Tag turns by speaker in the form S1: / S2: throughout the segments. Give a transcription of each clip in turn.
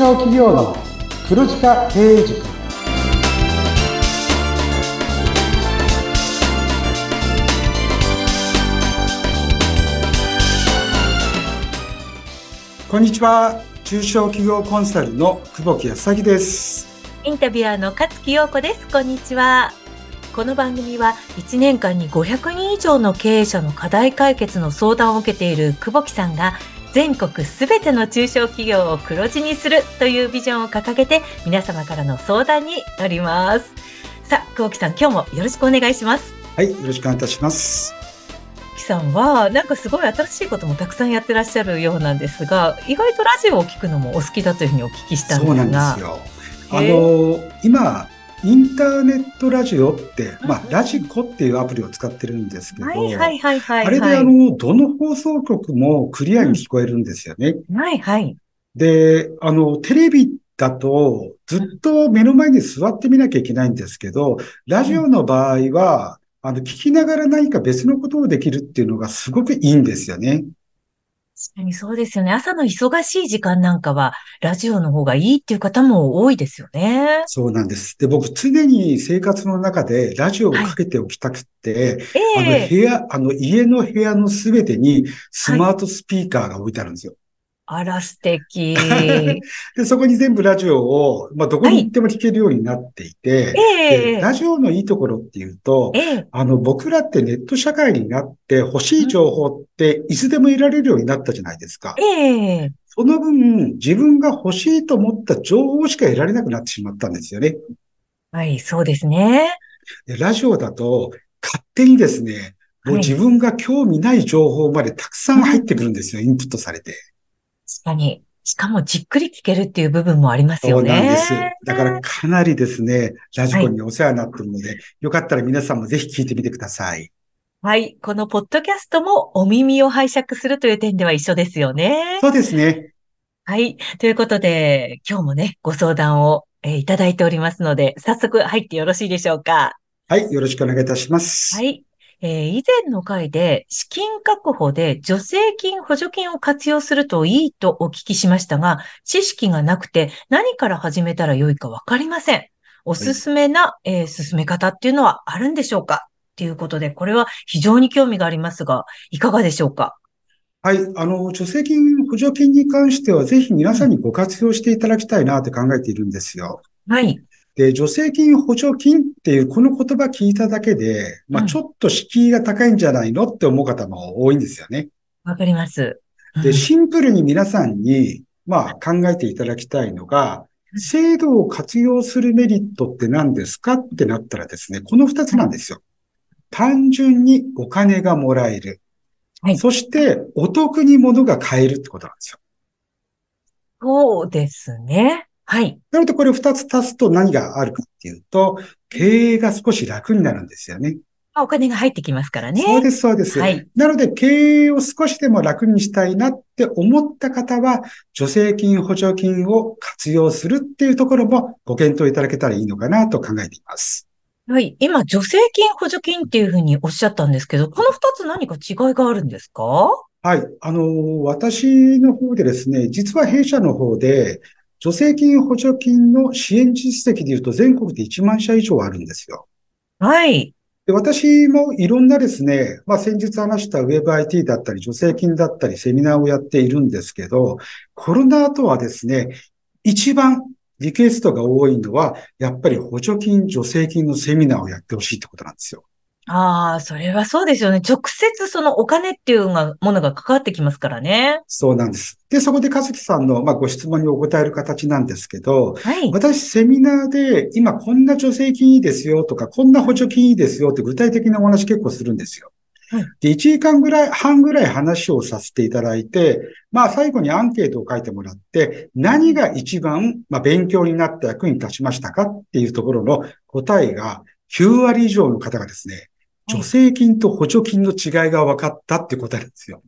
S1: 小企業の黒字化経営塾。こんにちは。中小企業コンサルの久保木康之です。
S2: インタビュアーの勝木陽子です。こんにちは。この番組は1年間に500人以上の経営者の課題解決の相談を受けている久保木さんが全国すべての中小企業を黒字にするというビジョンを掲げて皆様からの相談に乗ります。さあ、久保木さん、今日もよろしくお願いします。
S1: はい、よろしくお願いいたします。
S2: 木さんは、なんかすごい新しいこともたくさんやってらっしゃるようなんですが、意外とラジオを聞くのもお好きだというふうにお聞きしたんですが。そうなんですよ。
S1: あの、今、インターネットラジオって、まあ、ラジコっていうアプリを使ってるんですけど、はいはいはいはい、あれであの、どの放送局もクリアに聞こえるんですよね。
S2: はいはい。
S1: で、あの、テレビだと、ずっと目の前に座ってみなきゃいけないんですけど、ラジオの場合は、あの、聞きながら何か別のことをできるっていうのがすごくいいんですよね。
S2: 確かにそうですよね。朝の忙しい時間なんかは、ラジオの方がいいっていう方も多いですよね。
S1: そうなんです。で、僕、常に生活の中でラジオをかけておきたくて、はい、あの、部屋、あの、家の部屋のすべてにスマートスピーカーが置いてあるんですよ。
S2: あら、素敵。
S1: で、そこに全部ラジオを、まあ、どこに行っても聞けるようになっていて、はい、ラジオのいいところっていうと、えあの、僕らってネット社会になって欲しい情報っていつでも得られるようになったじゃないですか。えその分、自分が欲しいと思った情報しか得られなくなってしまったんですよね。
S2: はい、そうですね。
S1: でラジオだと、勝手にですね、もう自分が興味ない情報までたくさん入ってくるんですよ、インプットされて。
S2: 確かに。しかもじっくり聞けるっていう部分もありますよね。そうなんです。
S1: だからかなりですね、ラジコンにお世話になっているので、はい、よかったら皆さんもぜひ聞いてみてください。
S2: はい。このポッドキャストもお耳を拝借するという点では一緒ですよね。
S1: そうですね。
S2: はい。ということで、今日もね、ご相談を、えー、いただいておりますので、早速入ってよろしいでしょうか。
S1: はい。よろしくお願いいたします。
S2: はい。えー、以前の回で資金確保で助成金、補助金を活用するといいとお聞きしましたが、知識がなくて何から始めたらよいかわかりません。おすすめな、はい、えー、進め方っていうのはあるんでしょうか？ということで、これは非常に興味がありますが、いかがでしょうか？
S1: はい。あの、助成金、補助金に関しては、ぜひ皆さんにご活用していただきたいなって考えているんですよ。
S2: はい。
S1: で、助成金、補助金っていうこの言葉聞いただけで、まあちょっと敷居が高いんじゃないのって思う方も多いんですよね。
S2: わかります。
S1: で、シンプルに皆さんに、まあ考えていただきたいのが、制度を活用するメリットって何ですかってなったらですね、この二つなんですよ。単純にお金がもらえる。はい、そして、お得に物が買えるってことなんですよ。
S2: そうですね。はい。
S1: なのでこれ二つ足すと何があるかっていうと、経営が少し楽になるんですよね。
S2: お金が入ってきますからね。
S1: そうです、そうです。はい。なので、経営を少しでも楽にしたいなって思った方は、助成金、補助金を活用するっていうところもご検討いただけたらいいのかなと考えています。
S2: はい。今、助成金、補助金っていうふうにおっしゃったんですけど、この二つ何か違いがあるんですか？
S1: はい。あの、私の方でですね、実は弊社の方で、助成金、補助金の支援実績で言うと全国で1万社以上あるんですよ。
S2: はい。
S1: で私もいろんなですね、まあ先日話した WebIT だったり、助成金だったり、セミナーをやっているんですけど、コロナ後はですね、一番リクエストが多いのは、やっぱり補助金、助成金のセミナーをやってほしいってことなんですよ。
S2: ああ、それはそうですよね。直接そのお金っていうものが関わってきますからね。
S1: そうなんです。で、そこでかずきさんの、まあ、ご質問にお答える形なんですけど、はい、私、セミナーで、今こんな助成金いいですよとか、こんな補助金いいですよって具体的なお話結構するんですよ。はい、で、1時間ぐらい、半ぐらい話をさせていただいて、まあ最後にアンケートを書いてもらって、何が一番、まあ、勉強になった役に立ちましたかっていうところの答えが9割以上の方がですね、助成金と補助金の違いが分かったって答えなんですよ。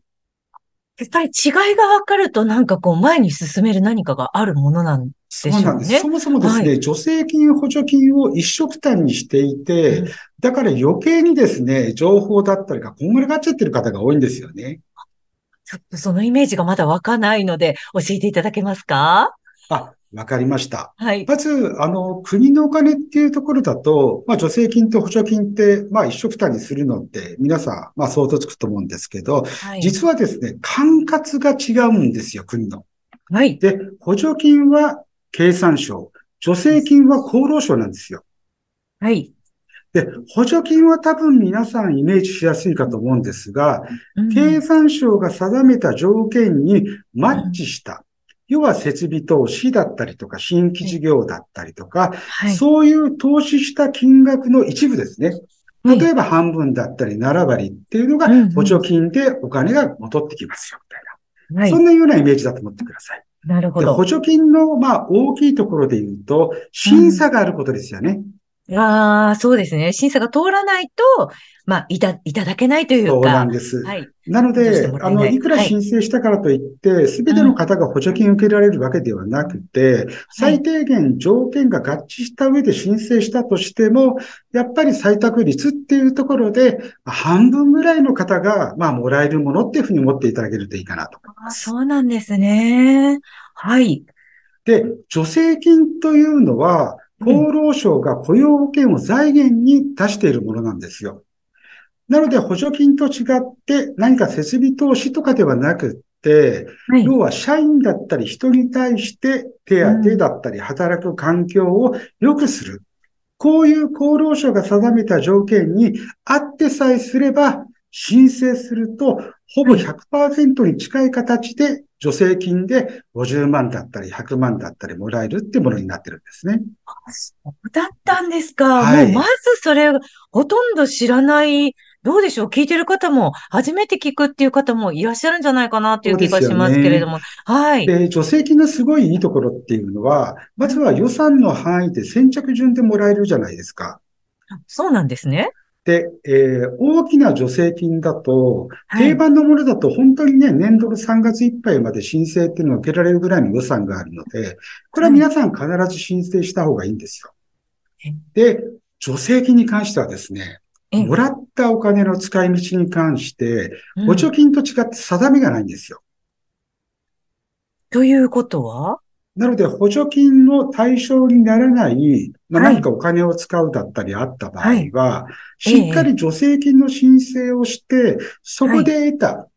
S2: やっぱり違いが分かるとなんかこう前に進める何かがあるものなんでしょうね。そうなんです。
S1: そもそもですね、はい、助成金、補助金を一緒負担にしていて、うん、だから余計にですね、情報だったりがこんがらがっちゃってる方が多いんですよね。
S2: ちょっとそのイメージがまだ湧かないので教えていただけますか？
S1: あ、わかりました。
S2: はい。
S1: まず、あの、国のお金っていうところだと、まあ、助成金と補助金って、まあ、一緒くたにするのって、皆さん、まあ、想像つくと思うんですけど、はい、実はですね、管轄が違うんですよ、国の。
S2: はい。
S1: で、補助金は経産省、助成金は厚労省なんですよ。
S2: はい。
S1: で、補助金は多分皆さんイメージしやすいかと思うんですが、うん、経産省が定めた条件にマッチした、要は設備投資だったりとか、新規事業だったりとか、はい、そういう投資した金額の一部ですね。例えば半分だったり7割っていうのが補助金でお金が戻ってきますよ、みたいな。はい、そんなようなイメージだと思ってください。
S2: なるほど。
S1: 補助金の、まあ、大きいところで言うと、審査があることですよね。
S2: うんああ、そうですね。審査が通らないと、まあ、いた、いただけないというか。そう
S1: なんです。はい。なので、あの、いくら申請したからといって、す、べ、ての方が補助金を受けられるわけではなくて、うん、最低限条件が合致した上で申請したとしても、やっぱり採択率っていうところで、半分ぐらいの方が、まあ、もらえるものっていうふうに思っていただけるといいかなと思います。
S2: そうなんですね。はい。
S1: で、助成金というのは、厚労省が雇用保険を財源に出しているものなんですよ。なので補助金と違って何か設備投資とかではなくって、はい、要は社員だったり人に対して手当だったり働く環境を良くする。こういう厚労省が定めた条件にあってさえすれば申請するとほぼ100%に近い形で助成金で50万だったり100万だったりもらえるってものになってるんですね。
S2: そうだったんですか。はい、もうまずそれ、ほとんど知らない、どうでしょう聞いてる方も、初めて聞くっていう方もいらっしゃるんじゃないかなっていう気がしますけれども。ね、はい。
S1: で、助成金のすごいいいところっていうのは、まずは予算の範囲で先着順でもらえるじゃないですか。
S2: そうなんですね。
S1: で、えー、大きな助成金だと、定番のものだと本当にね、年度の3月いっぱいまで申請っていうのを受けられるぐらいの予算があるので、これは皆さん必ず申請した方がいいんですよ。で、助成金に関してはですね、もらったお金の使い道に関して、補助金と違って定めがないんですよ。
S2: ということは？
S1: なので、補助金の対象にならない、まあ、何かお金を使うだったりあった場合は、はい、しっかり助成金の申請をして、そこで得た、はい、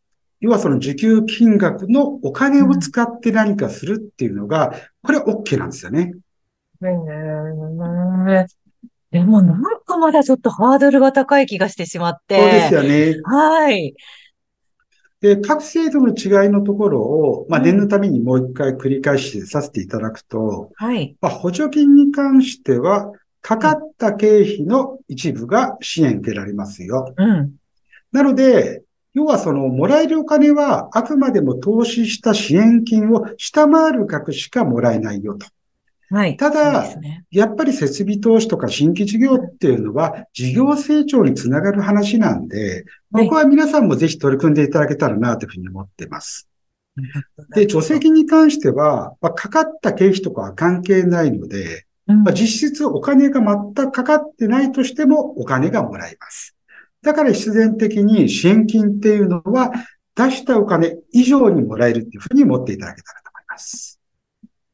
S1: 要はその受給金額のお金を使って何かするっていうのが、これは OK なんですよね。
S2: へ、ー、でもなんかまだちょっとハードルが高い気がしてしまって。
S1: そうですよね。
S2: はい。
S1: で、各制度の違いのところを、まあ、念のためにもう一回繰り返しさせていただくと、
S2: はい。
S1: まあ、補助金に関しては、かかった経費の一部が支援受けられますよ。
S2: うん。
S1: なので、要はその、もらえるお金は、あくまでも投資した支援金を下回る額しかもらえないよと。
S2: はい。
S1: ただ、ね、やっぱり設備投資とか新規事業っていうのは事業成長につながる話なんで、ここは皆さんもぜひ取り組んでいただけたらなというふうに思っています。で、助成金に関しては、まあ、かかった経費とかは関係ないので、まあ、実質お金が全くかかってないとしてもお金がもらえます。だから必然的に支援金っていうのは出したお金以上にもらえるっていうふうに思っていただけたらと思います。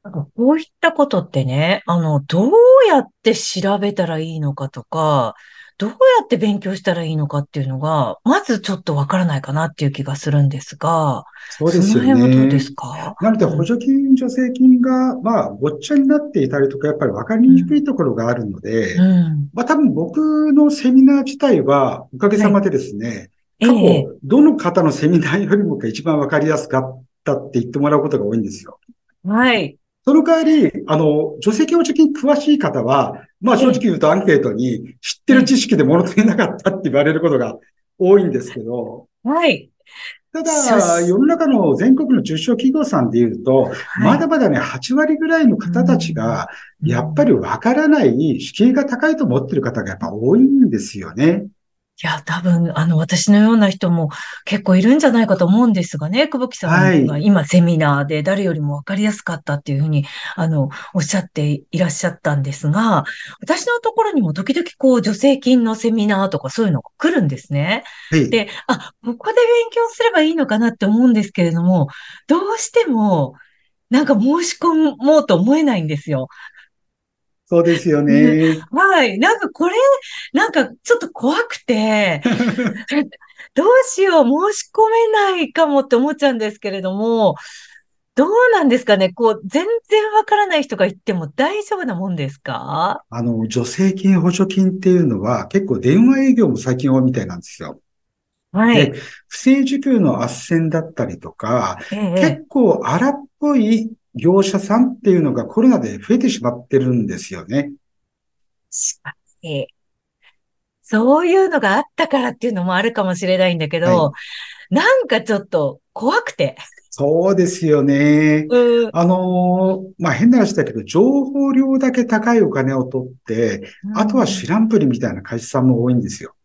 S2: なんかこういったことってね、あの、どうやって調べたらいいのかとか、どうやって勉強したらいいのかっていうのが、まずちょっとわからないかなっていう気がするんですが、
S1: そうですよね。
S2: その辺はどうですか？
S1: なので、補助金、助成金が、まあ、ごっちゃになっていたりとか、やっぱりわかりにくいところがあるので、うん、まあ、多分僕のセミナー自体は、おかげさまでですね、はい、過去、どの方のセミナーよりも一番わかりやすかったって言ってもらうことが多いんですよ。
S2: はい。
S1: その代わり、あの、助成金補助金詳しい方は、まあ正直言うとアンケートに知ってる知識で物足りなかったって言われることが多いんですけど。
S2: はい。
S1: ただ、世の中の全国の中小企業さんで言うと、まだまだね、8割ぐらいの方たちが、やっぱりわからない、敷居が高いと思ってる方がやっぱ多いんですよね。
S2: いや、多分、あの、私のような人も結構いるんじゃないかと思うんですがね、久保木さんが今セミナーで誰よりもわかりやすかったっていうふうに、あの、おっしゃっていらっしゃったんですが、私のところにも時々こう、助成金のセミナーとかそういうのが来るんですね。
S1: はい、
S2: で、あ、ここで勉強すればいいのかなって思うんですけれども、どうしても、なんか申し込もうと思えないんですよ。
S1: そうですよね。
S2: はい。なんかこれ、なんかちょっと怖くて、どうしよう、申し込めないかもって思っちゃうんですけれども、どうなんですかね？こう、全然わからない人が言っても大丈夫なもんですか？
S1: あの、助成金、補助金っていうのは結構電話営業も最近多いみたいなんですよ。はい。で、不正受給の斡旋だったりとか、ええ、結構荒っぽい業者さんっていうのがコロナで増えてしまってるんですよね。
S2: しかし、そういうのがあったからっていうのもあるかもしれないんだけど、はい、なんかちょっと怖くて。
S1: そうですよね。うん、あのまあ、変な話だけど、情報量だけ高いお金を取って、うん、あとは知らんぷりみたいな会社さんも多いんですよ。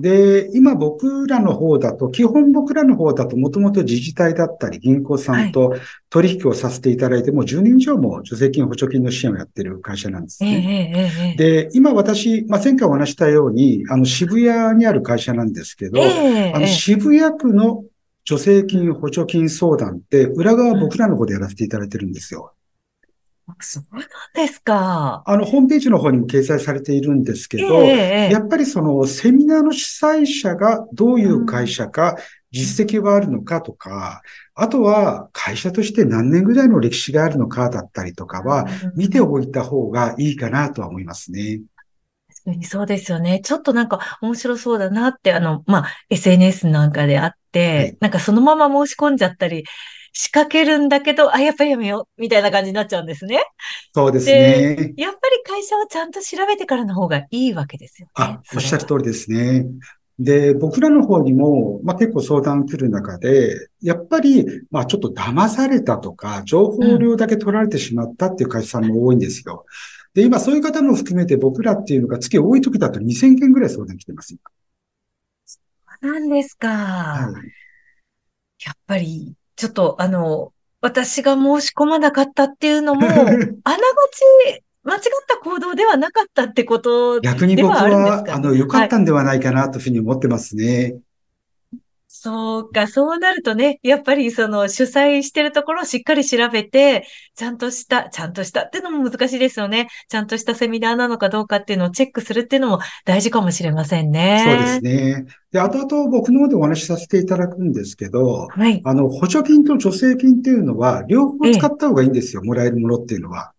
S1: で、今僕らの方だと、基本僕らの方だともともと自治体だったり銀行さんと取引をさせていただいて、もう10年以上も助成金、補助金の支援をやってる会社なんですね。で、今私、まあ、前回お話したように、あの渋谷にある会社なんですけど、あの渋谷区の助成金、補助金相談って、裏側僕らの方でやらせていただいてるんですよ。
S2: そうなんですか。
S1: あの、ホームページの方にも掲載されているんですけど、えー、やっぱりそのセミナーの主催者がどういう会社か、実績はあるのかとか、あとは会社として何年ぐらいの歴史があるのかだったりとかは、見ておいた方がいいかなとは思いますね。
S2: そうですよね。ちょっとなんか面白そうだなって、あの、まあ、SNS なんかであって、はい、なんかそのまま申し込んじゃったり仕掛けるんだけど、あ、やっぱりやめよう、みたいな感じになっちゃうんですね。
S1: そうですね。
S2: やっぱり会社をちゃんと調べてからの方がいいわけですよね。
S1: あ、おっしゃる通りですね。で、僕らの方にも、まあ、結構相談来る中で、やっぱり、まあ、ちょっと騙されたとか、情報量だけ取られてしまったっていう会社さんも多いんですよ。で、今そういう方も含めて僕らっていうのが月多い時だと2000件ぐらい相談来てます。
S2: そうなんですか。はい。やっぱり、ちょっとあの、私が申し込まなかったっていうのも、あながち間違った行動ではなかったってことではあるんですか、ね、逆に僕は、
S1: あの、良かったんではないかなというふうに思ってますね。
S2: そうか、そうなるとね、やっぱりその主催してるところをしっかり調べて、ちゃんとした、ちゃんとしたっていうのも難しいですよね。ちゃんとしたセミナーなのかどうかっていうのをチェックするっていうのも大事かもしれませんね。
S1: そうですね。で、後々僕の方でお話しさせていただくんですけど、はい。あの、補助金と助成金っていうのは、両方使った方がいいんですよ、もらえるものっていうのは。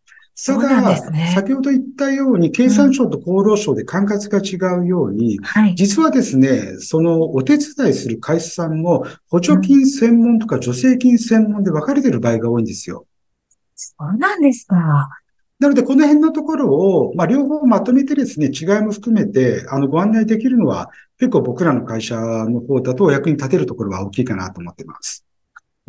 S1: ただ、ね、先ほど言ったように、経産省と厚労省で管轄が違うように、うんはい、実はですね、そのお手伝いする会社さんも、補助金専門とか助成金専門で分かれてる場合が多いんですよ。
S2: そうなんですか。
S1: なので、この辺のところを、まあ、両方まとめてですね、違いも含めて、あの、ご案内できるのは、結構僕らの会社の方だとお役に立てるところは大きいかなと思ってます。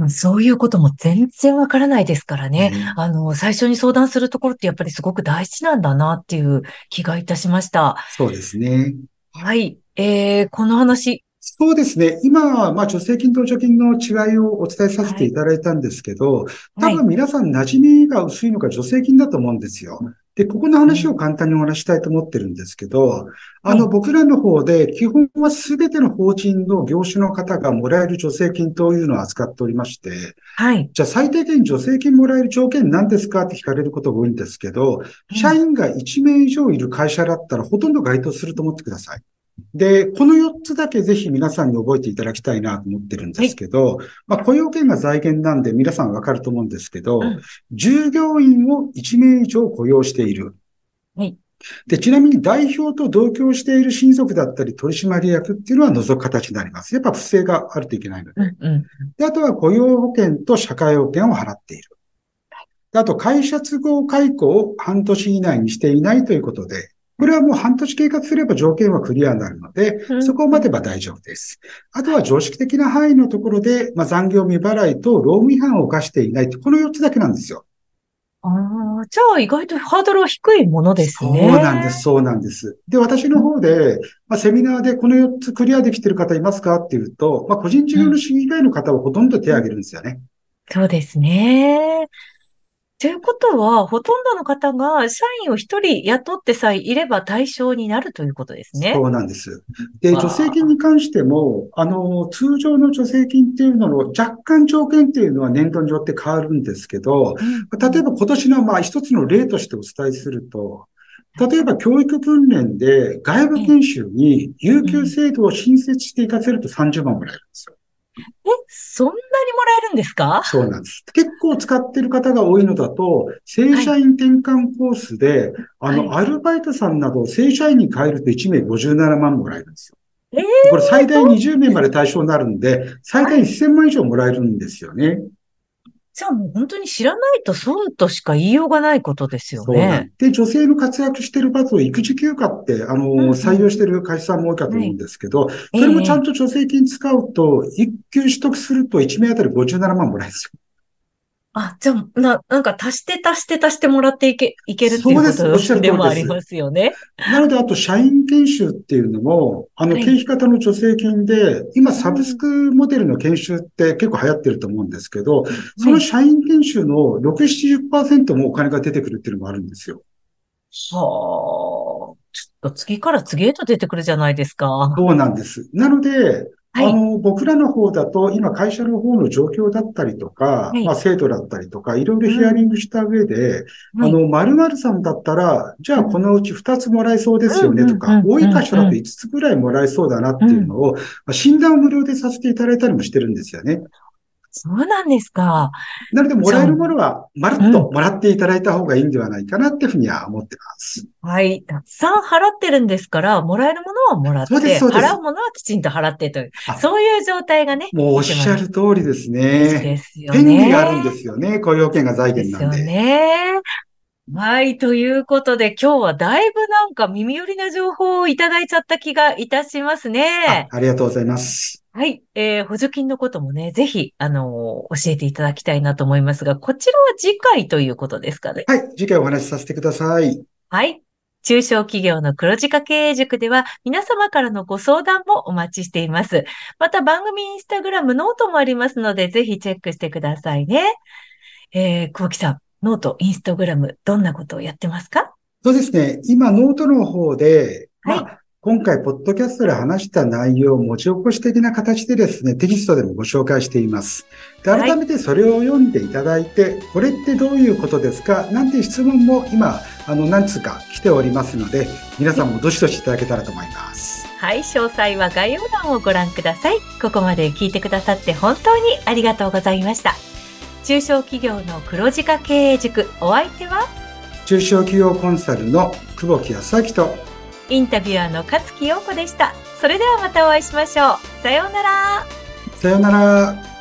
S2: そういうことも全然わからないですからね。うん、あの、最初に相談するところってやっぱりすごく大事なんだなっていう気がいたしました。
S1: そうですね。
S2: はい。えー、この話。
S1: そうですね。今、まあ、助成金と助金の違いをお伝えさせていただいたんですけど、はい、多分皆さん馴染みが薄いのが助成金だと思うんですよ。で、ここの話を簡単にお話したいと思ってるんですけど、あの、僕らの方で、基本はすべての法人の業種の方がもらえる助成金というのを扱っておりまして、はい。じゃあ最低限助成金もらえる条件何ですかって聞かれることが多いんですけど、社員が1名以上いる会社だったらほとんど該当すると思ってください。で、この4つだけぜひ皆さんに覚えていただきたいなと思ってるんですけど、はい、まあ雇用権が財源なんで皆さんわかると思うんですけど、うん、従業員を1名以上雇用している。はい。で、ちなみに代表と同居している親族だったり取締役っていうのは除く形になります。やっぱ不正があるといけないので。うんうん、であとは雇用保険と社会保険を払っている。あと、会社都合解雇を半年以内にしていないということで、これはもう半年経過すれば条件はクリアになるので、そこを待てば大丈夫です。あとは常識的な範囲のところで、まあ、残業未払いと労務違反を犯していないと、この4つだけなんですよ。
S2: ああ、じゃあ意外とハードルは低いものですね。
S1: そうなんです、そうなんです。で、私の方で、まあ、セミナーでこの4つクリアできている方いますかっていうと、まあ、個人事業主以外の方はほとんど手を挙げるんですよね。
S2: そうですね。ということは、ほとんどの方が社員を一人雇ってさえいれば対象になるということですね。
S1: そうなんです。で、助成金に関しても、あの、通常の助成金っていうのの若干条件っていうのは年度によって変わるんですけど、うん、例えば今年のまあ一つの例としてお伝えすると、例えば教育訓練で外部研修に有給制度を新設していかせると30万もらえるんですよ。
S2: え、そんなにもらえるんですか？
S1: そうなんです。結構使ってる方が多いのだと、正社員転換コースで、はい、あの、アルバイトさんなど正社員に変えると1名57万もらえるんですよ。えー、これ最大20名まで対象になるんで、最大1000万以上もらえるんですよね。
S2: じゃあもう本当に知らないと損としか言いようがないことですよね。
S1: で、女性の活躍してる場を育児休暇って、あの、うんうん、採用してる会社さんも多いかと思うんですけど、はい、それもちゃんと助成金使うと、育休取得すると1名あたり57万もらえるんですよ。
S2: あ、じゃあ、な、なんか足して足して足してもらっていけ、いけるっていうことでもありますよね。
S1: なので、あと、社員研修っていうのも、あの、経費型の助成金で、今、サブスクモデルの研修って結構流行ってると思うんですけど、その社員研修の6、70%もお金が出てくるっていうのもあるんですよ。
S2: はあ。ちょっと次から次へと出てくるじゃないですか。
S1: そうなんです。なので、はい、あの、僕らの方だと、今会社の方の状況だったりとか、はい、まあ制度だったりとか、いろいろヒアリングした上で、うん、あの、〇〇さんだったら、じゃあこのうち2つもらえそうですよねとか、多い箇所だと5つぐらいもらえそうだなっていうのを、まあ、診断を無料でさせていただいたりもしてるんですよね。
S2: そうなんですか。
S1: なので、もらえるものは、まるっともらっていただいた方がいいんではないかなっていうふうには思ってます。
S2: はい。たくさん払ってるんですから、もらえるものはもらって、払うものはきちんと払ってという、そういう状態がね。
S1: もうおっしゃる通りですね。ですよね。権利があるんですよね。雇用権が財源なんで。ですよ
S2: ね。はい。ということで、今日はだいぶなんか耳寄りな情報をいただいちゃった気がいたしますね。
S1: あありがとうございます。
S2: はい。えー、補助金のこともね、ぜひ、あのー、教えていただきたいなと思いますが、こちらは次回ということですかね？
S1: はい。次回お話しさせてください。
S2: はい。中小企業の黒字化経営塾では皆様からのご相談もお待ちしています。また番組インスタグラムノートもありますので、ぜひチェックしてくださいね。えー、久保木さん、 note、インスタグラム、どんなことをやってますか？
S1: そうですね。今、ノートの方で、はい、まあ今回、ポッドキャストで話した内容を文字起こし的な形でですね、テキストでもご紹介しています。で改めてそれを読んでいただいて、はい、これってどういうことですか？なんて質問も今、あの、何つうか来ておりますので、皆さんもどしどしいただけたらと思います。
S2: はい、詳細は概要欄をご覧ください。ここまで聞いてくださって本当にありがとうございました。中小企業の黒字化経営塾、お相手は？
S1: 中小企業コンサルの久保木康明と
S2: インタビュアーの勝木陽子でした。それではまたお会いしましょう。さようなら。
S1: さようなら。